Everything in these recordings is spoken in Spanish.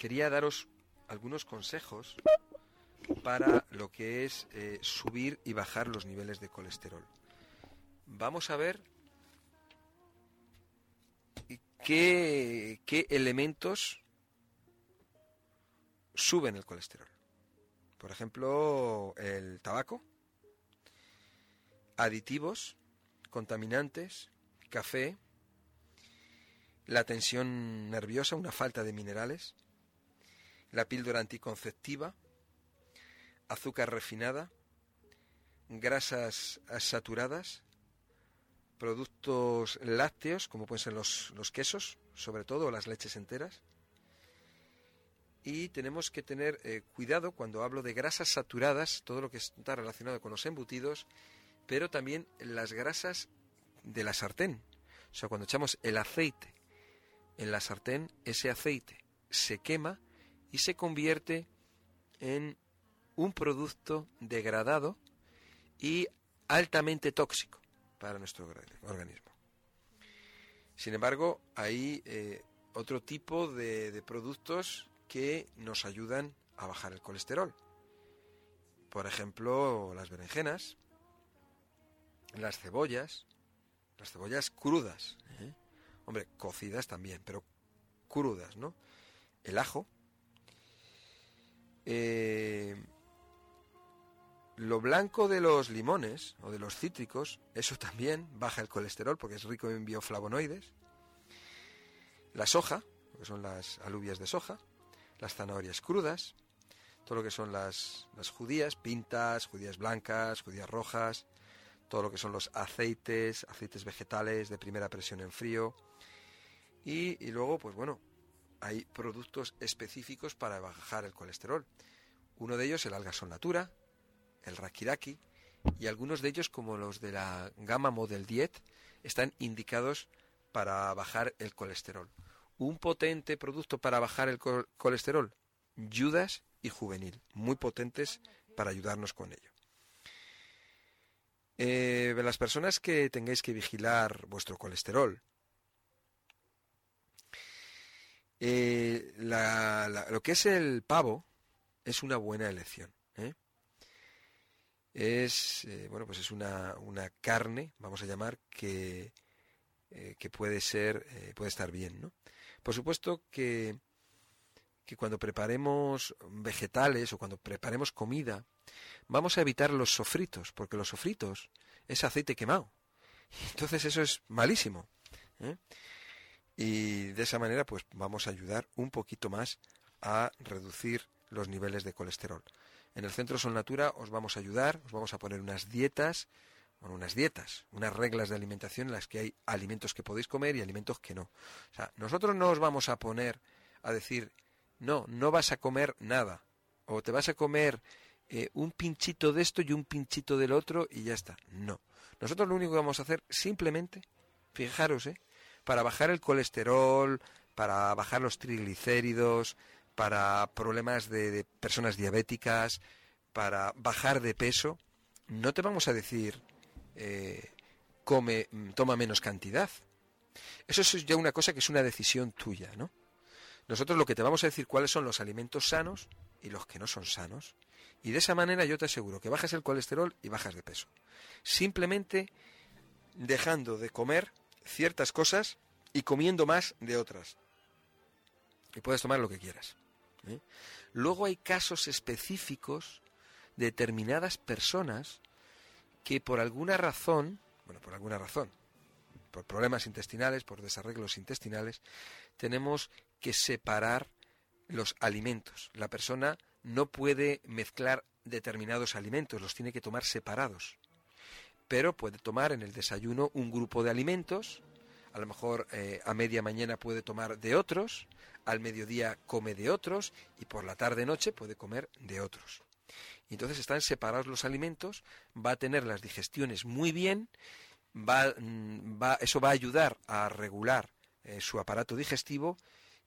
quería daros algunos consejos para lo que es eh, subir y bajar los niveles de colesterol. Vamos a ver qué, qué elementos suben el colesterol. Por ejemplo, el tabaco, aditivos, contaminantes, café, la tensión nerviosa, una falta de minerales, la píldora anticonceptiva, azúcar refinada, grasas saturadas, productos lácteos, como pueden ser los, los quesos, sobre todo las leches enteras, y tenemos que tener eh, cuidado cuando hablo de grasas saturadas, todo lo que está relacionado con los embutidos, pero también las grasas de la sartén. O sea, cuando echamos el aceite en la sartén, ese aceite se quema y se convierte en un producto degradado y altamente tóxico para nuestro organismo. Sin embargo, hay eh, otro tipo de productos que nos ayudan a bajar el colesterol. Por ejemplo, las berenjenas, las cebollas, las cebollas crudas, ¿eh? hombre, cocidas también, pero crudas, ¿no? El ajo, eh, lo blanco de los limones o de los cítricos, eso también baja el colesterol porque es rico en bioflavonoides. La soja, que son las alubias de soja, las zanahorias crudas, todo lo que son las, judías, pintas, judías blancas, judías rojas, todo lo que son los aceites, aceites vegetales de primera presión en frío. Y, luego, pues bueno, hay productos específicos para bajar el colesterol. Uno de ellos, el algasol natura, el rakiraki, y algunos de ellos, como los de la gama Model Diet, están indicados para bajar el colesterol un potente producto para bajar el colesterol, Judas y Juvenil, muy potentes para ayudarnos con ello. Eh, las personas que tengáis que vigilar vuestro colesterol, eh, lo que es el pavo es una buena elección. ¿eh? Es bueno, pues es una, una, carne, vamos a llamar, que, que puede ser, puede estar bien, ¿no? Por supuesto que, que cuando preparemos vegetales o cuando preparemos comida, vamos a evitar los sofritos, porque los sofritos es aceite quemado. Entonces eso es malísimo. ¿eh? Y de esa manera pues vamos a ayudar un poquito más a reducir los niveles de colesterol. En el Centro Sol Natura os vamos a ayudar, os vamos a poner unas dietas bueno, unas dietas, unas reglas de alimentación en las que hay alimentos que podéis comer y alimentos que no. O sea, nosotros no os vamos a poner a decir, no, no vas a comer nada, o te vas a comer eh, un pinchito de esto y un pinchito del otro y ya está. No. Nosotros lo único que vamos a hacer simplemente, fijaros, ¿eh? Para bajar el colesterol, para bajar los triglicéridos, para problemas de personas diabéticas, para bajar de peso, no te vamos a decir eh, come, toma menos cantidad. Eso es ya una cosa que es una decisión tuya, ¿no? Nosotros lo que te vamos a decir cuáles son los alimentos sanos y los que no son sanos. Y de esa manera yo te aseguro que bajas el colesterol y bajas de peso. Simplemente dejando de comer ciertas cosas y comiendo más de otras. Y puedes tomar lo que quieras. ¿eh? Luego hay casos específicos de determinadas personas que por alguna razón, bueno, por alguna razón, por problemas intestinales, por desarreglos intestinales, tenemos que separar los alimentos. La persona no puede mezclar determinados alimentos, los tiene que tomar separados. Pero puede tomar en el desayuno un grupo de alimentos, a lo mejor eh, a media mañana puede tomar de otros, al mediodía come de otros y por la tarde noche puede comer de otros. Y entonces están separados los alimentos, va a tener las digestiones muy bien, va, mm, eso va a ayudar a regular eh, su aparato digestivo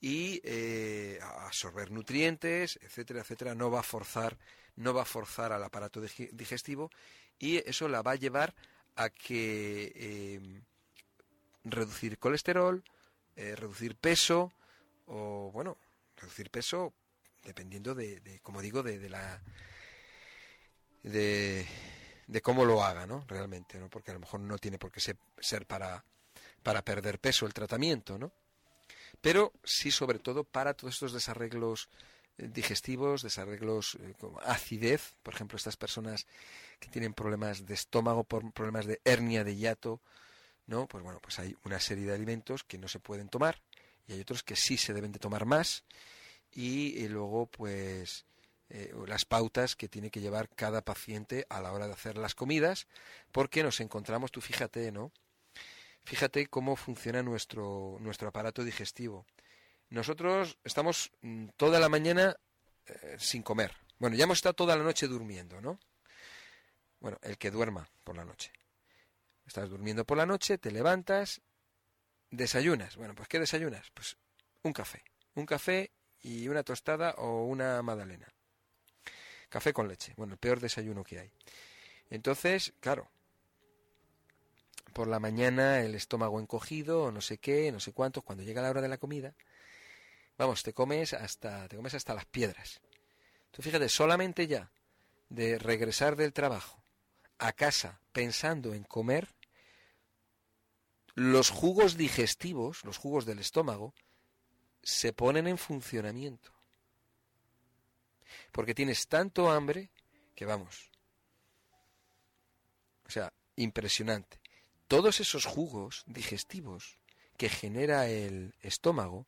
y eh, a absorber nutrientes, etcétera, etcétera, no va a forzar, no va a forzar al aparato digestivo y eso la va a llevar a que eh, reducir colesterol, reducir peso o bueno, reducir peso dependiendo de, como digo, de, la de, cómo lo haga, ¿no? Realmente, ¿no? Porque a lo mejor no tiene por qué ser, para, para perder peso el tratamiento, ¿no? Pero sí, sobre todo, para todos estos desarreglos eh, digestivos, desarreglos eh, como acidez, por ejemplo, estas personas que tienen problemas de estómago, problemas de hernia de hiato, ¿no? Pues bueno, pues hay una serie de alimentos que no se pueden tomar y hay otros que sí se deben de tomar más y, luego pues eh, las pautas que tiene que llevar cada paciente a la hora de hacer las comidas porque nos encontramos, tú fíjate, ¿no? Fíjate cómo funciona nuestro, nuestro aparato digestivo. Nosotros estamos mm, toda la mañana eh, sin comer. Bueno, ya hemos estado toda la noche durmiendo, ¿no? Bueno, el que duerma por la noche. Estás durmiendo por la noche, te levantas, desayunas. Bueno, pues ¿qué desayunas? Pues un café. Un café y una tostada o una magdalena. Café con leche. Bueno, el peor desayuno que hay. Entonces, claro, por la mañana el estómago encogido o no sé qué, no sé cuántos, cuando llega la hora de la comida, vamos, te comes hasta te comes hasta las piedras. Tú fíjate, solamente ya de regresar del trabajo a casa pensando en comer, los jugos digestivos, los jugos del estómago, se ponen en funcionamiento. Porque tienes tanto hambre que vamos. O sea, impresionante. Todos esos jugos digestivos que genera el estómago,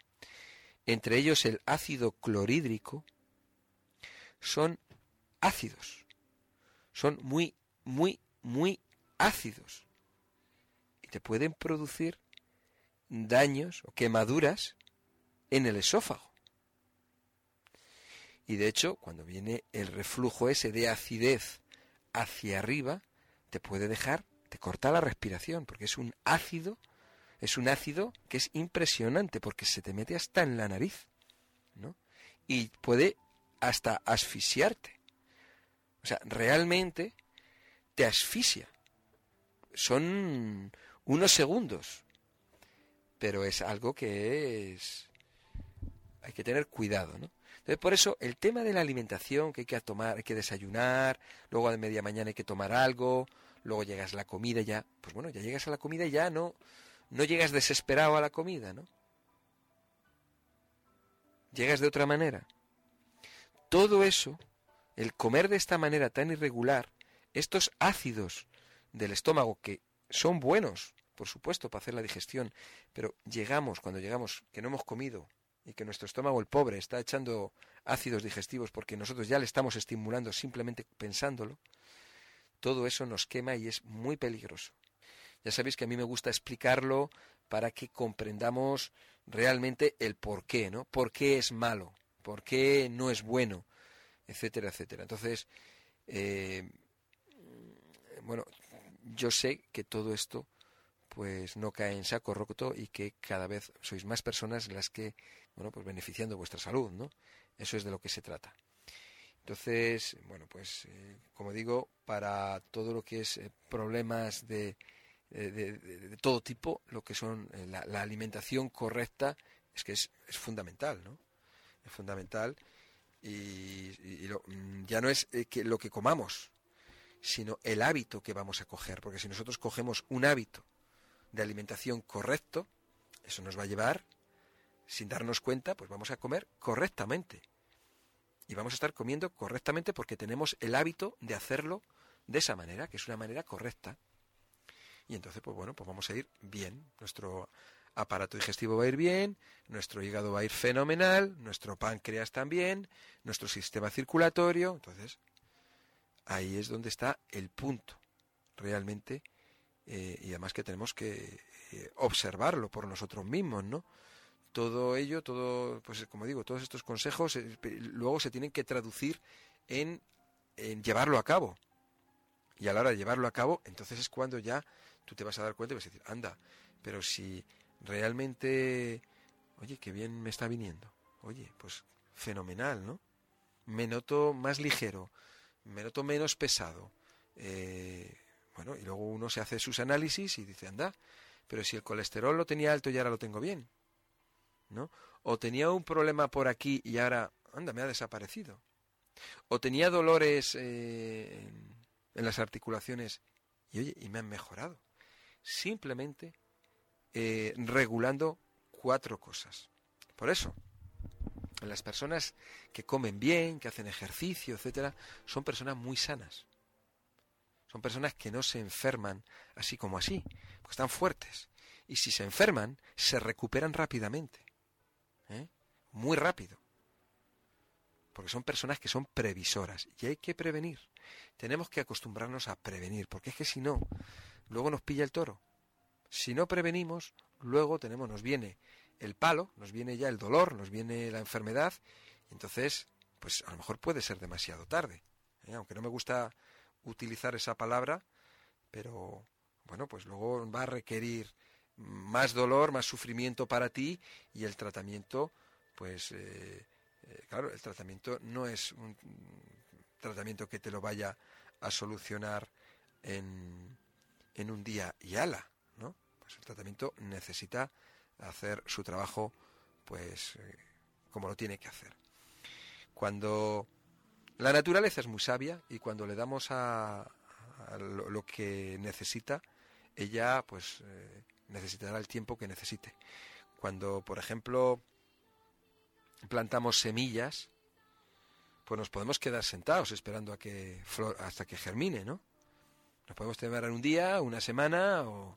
entre ellos el ácido clorhídrico, son ácidos. Son muy, muy, muy ácidos te pueden producir daños o quemaduras en el esófago. Y de hecho, cuando viene el reflujo ese de acidez hacia arriba, te puede dejar, te corta la respiración, porque es un ácido, es un ácido que es impresionante, porque se te mete hasta en la nariz, ¿no? Y puede hasta asfixiarte. O sea, realmente te asfixia. Son unos segundos. Pero es algo que es... Hay que tener cuidado, ¿no? Entonces, por eso, el tema de la alimentación, que hay que tomar, hay que desayunar, luego de media mañana hay que tomar algo, luego llegas a la comida ya, pues bueno, ya llegas a la comida y ya no, no llegas desesperado a la comida, ¿no? Llegas de otra manera. Todo eso, el comer de esta manera tan irregular, estos ácidos del estómago que son buenos, por supuesto, para hacer la digestión, pero llegamos, cuando llegamos, que no hemos comido y que nuestro estómago, el pobre, está echando ácidos digestivos porque nosotros ya le estamos estimulando simplemente pensándolo, todo eso nos quema y es muy peligroso. Ya sabéis que a mí me gusta explicarlo para que comprendamos realmente el por qué, ¿no? ¿Por qué es malo? ¿Por qué no es bueno? Etcétera, etcétera. Entonces, eh, bueno, yo sé que todo esto pues no cae en saco roto y que cada vez sois más personas las que, bueno, pues beneficiando vuestra salud, ¿no? Eso es de lo que se trata. Entonces, bueno, pues eh, como digo, para todo lo que es eh, problemas de, de, todo tipo, lo que son eh, la, alimentación correcta es que es, es, fundamental, ¿no? Es fundamental y, mm, ya no es que lo que comamos, sino el hábito que vamos a coger, porque si nosotros cogemos un hábito de alimentación correcto, eso nos va a llevar, sin darnos cuenta, pues vamos a comer correctamente. Y vamos a estar comiendo correctamente porque tenemos el hábito de hacerlo de esa manera, que es una manera correcta. Y entonces, pues bueno, pues vamos a ir bien. Nuestro aparato digestivo va a ir bien, nuestro hígado va a ir fenomenal, nuestro páncreas también, nuestro sistema circulatorio. Entonces, ahí es donde está el punto realmente eh, y además que tenemos que eh, observarlo por nosotros mismos, ¿no? Todo ello, todo, pues como digo, todos estos consejos eh, luego se tienen que traducir en, en llevarlo a cabo. Y a la hora de llevarlo a cabo, entonces es cuando ya tú te vas a dar cuenta y vas a decir, anda, pero si realmente, oye, qué bien me está viniendo. Oye, pues fenomenal, ¿no? Me noto más ligero, me noto menos pesado. Eh, bueno, y luego uno se hace sus análisis y dice, anda, pero si el colesterol lo tenía alto y ahora lo tengo bien, ¿no? O tenía un problema por aquí y ahora, anda, me ha desaparecido. O tenía dolores eh, en, las articulaciones y oye, y me han mejorado. Simplemente eh, regulando cuatro cosas. Por eso, las personas que comen bien, que hacen ejercicio, etcétera, son personas muy sanas. Son personas que no se enferman así como así, porque están fuertes. Y si se enferman, se recuperan rápidamente. ¿eh? Muy rápido. Porque son personas que son previsoras. Y hay que prevenir. Tenemos que acostumbrarnos a prevenir, porque es que si no, luego nos pilla el toro. Si no prevenimos, luego tenemos, nos viene el palo, nos viene ya el dolor, nos viene la enfermedad, y entonces, pues a lo mejor puede ser demasiado tarde. ¿eh? Aunque no me gusta utilizar esa palabra, pero bueno, pues luego va a requerir más dolor, más sufrimiento para ti y el tratamiento, pues eh, eh, claro, el tratamiento no es un tratamiento que te lo vaya a solucionar en, en un día y ala, ¿no? Pues el tratamiento necesita hacer su trabajo, pues eh, como lo tiene que hacer. Cuando la naturaleza es muy sabia y cuando le damos a, lo, que necesita, ella pues eh, necesitará el tiempo que necesite. Cuando, por ejemplo, plantamos semillas, pues nos podemos quedar sentados esperando a que hasta que germine, ¿no? Nos podemos tener un día, una semana o,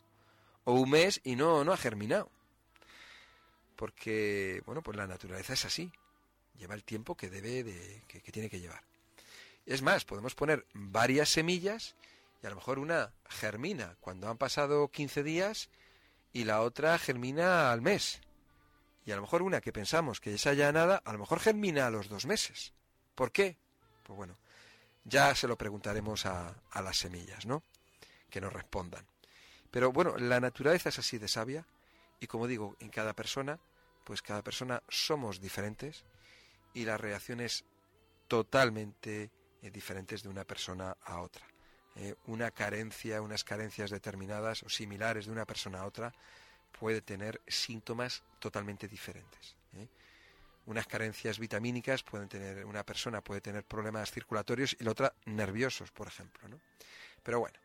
o un mes y no, no ha germinado porque, bueno, pues la naturaleza es así, lleva el tiempo que debe de, que, tiene que llevar. Es más, podemos poner varias semillas y a lo mejor una germina cuando han pasado 15 días y la otra germina al mes. Y a lo mejor una que pensamos que es ya nada, a lo mejor germina a los dos meses. ¿Por qué? Pues bueno, ya se lo preguntaremos a, a las semillas, ¿no? Que nos respondan. Pero bueno, la naturaleza es así de sabia y como digo, en cada persona pues cada persona somos diferentes y las reacciones totalmente eh, diferentes de una persona a otra. Eh, una carencia, unas carencias determinadas o similares de una persona a otra puede tener síntomas totalmente diferentes. ¿eh? Unas carencias vitamínicas pueden tener, una persona puede tener problemas circulatorios y la otra nerviosos, por ejemplo. ¿no? Pero bueno,